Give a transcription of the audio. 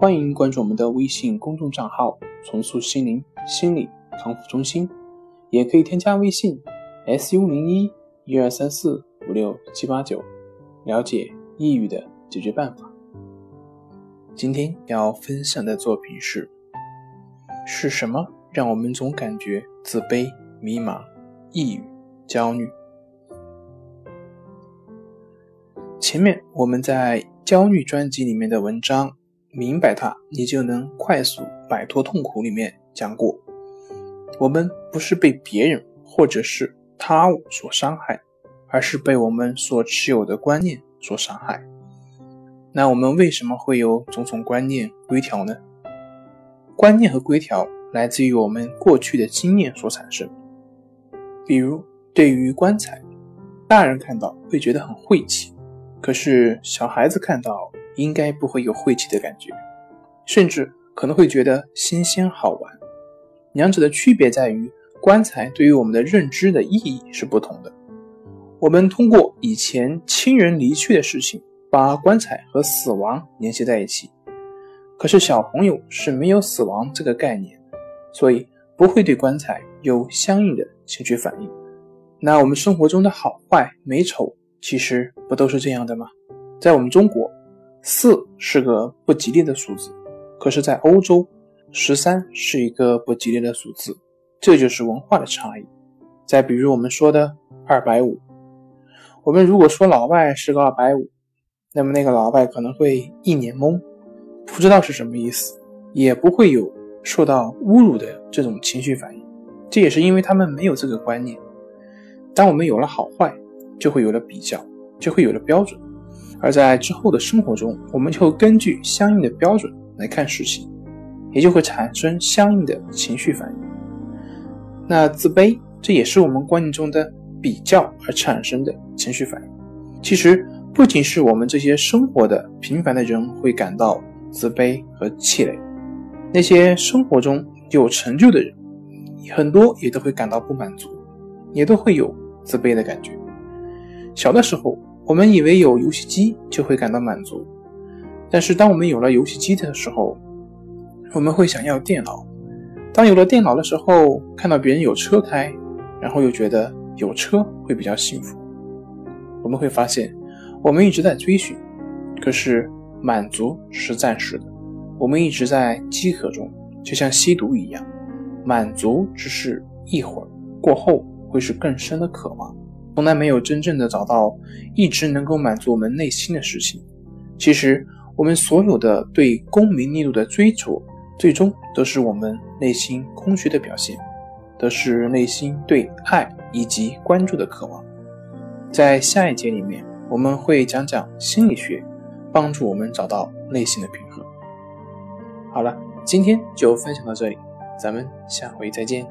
欢迎关注我们的微信公众账号“重塑心灵心理康复中心”，也可以添加微信 “su 零一一二三四五六七八九”，了解抑郁的解决办法。今天要分享的作品是：是什么让我们总感觉自卑、迷茫、抑郁、焦虑？前面我们在焦虑专辑里面的文章，明白它，你就能快速摆脱痛苦。里面讲过，我们不是被别人或者是他物所伤害，而是被我们所持有的观念所伤害。那我们为什么会有种种观念规条呢？观念和规条来自于我们过去的经验所产生。比如，对于棺材，大人看到会觉得很晦气。可是小孩子看到应该不会有晦气的感觉，甚至可能会觉得新鲜好玩。两者的区别在于，棺材对于我们的认知的意义是不同的。我们通过以前亲人离去的事情，把棺材和死亡联系在一起。可是小朋友是没有死亡这个概念，所以不会对棺材有相应的情绪反应。那我们生活中的好坏美丑。其实不都是这样的吗？在我们中国，四是个不吉利的数字，可是，在欧洲，十三是一个不吉利的数字，这就是文化的差异。再比如我们说的二百五，我们如果说老外是个二百五，那么那个老外可能会一脸懵，不知道是什么意思，也不会有受到侮辱的这种情绪反应。这也是因为他们没有这个观念。当我们有了好坏。就会有了比较，就会有了标准，而在之后的生活中，我们就根据相应的标准来看事情，也就会产生相应的情绪反应。那自卑，这也是我们观念中的比较而产生的情绪反应。其实，不仅是我们这些生活的平凡的人会感到自卑和气馁，那些生活中有成就的人，很多也都会感到不满足，也都会有自卑的感觉。小的时候，我们以为有游戏机就会感到满足，但是当我们有了游戏机的时候，我们会想要电脑。当有了电脑的时候，看到别人有车开，然后又觉得有车会比较幸福。我们会发现，我们一直在追寻，可是满足是暂时的。我们一直在饥渴中，就像吸毒一样，满足只是一会儿，过后会是更深的渴望。从来没有真正的找到一直能够满足我们内心的事情。其实，我们所有的对功名利禄的追逐，最终都是我们内心空虚的表现，都是内心对爱以及关注的渴望。在下一节里面，我们会讲讲心理学，帮助我们找到内心的平衡。好了，今天就分享到这里，咱们下回再见。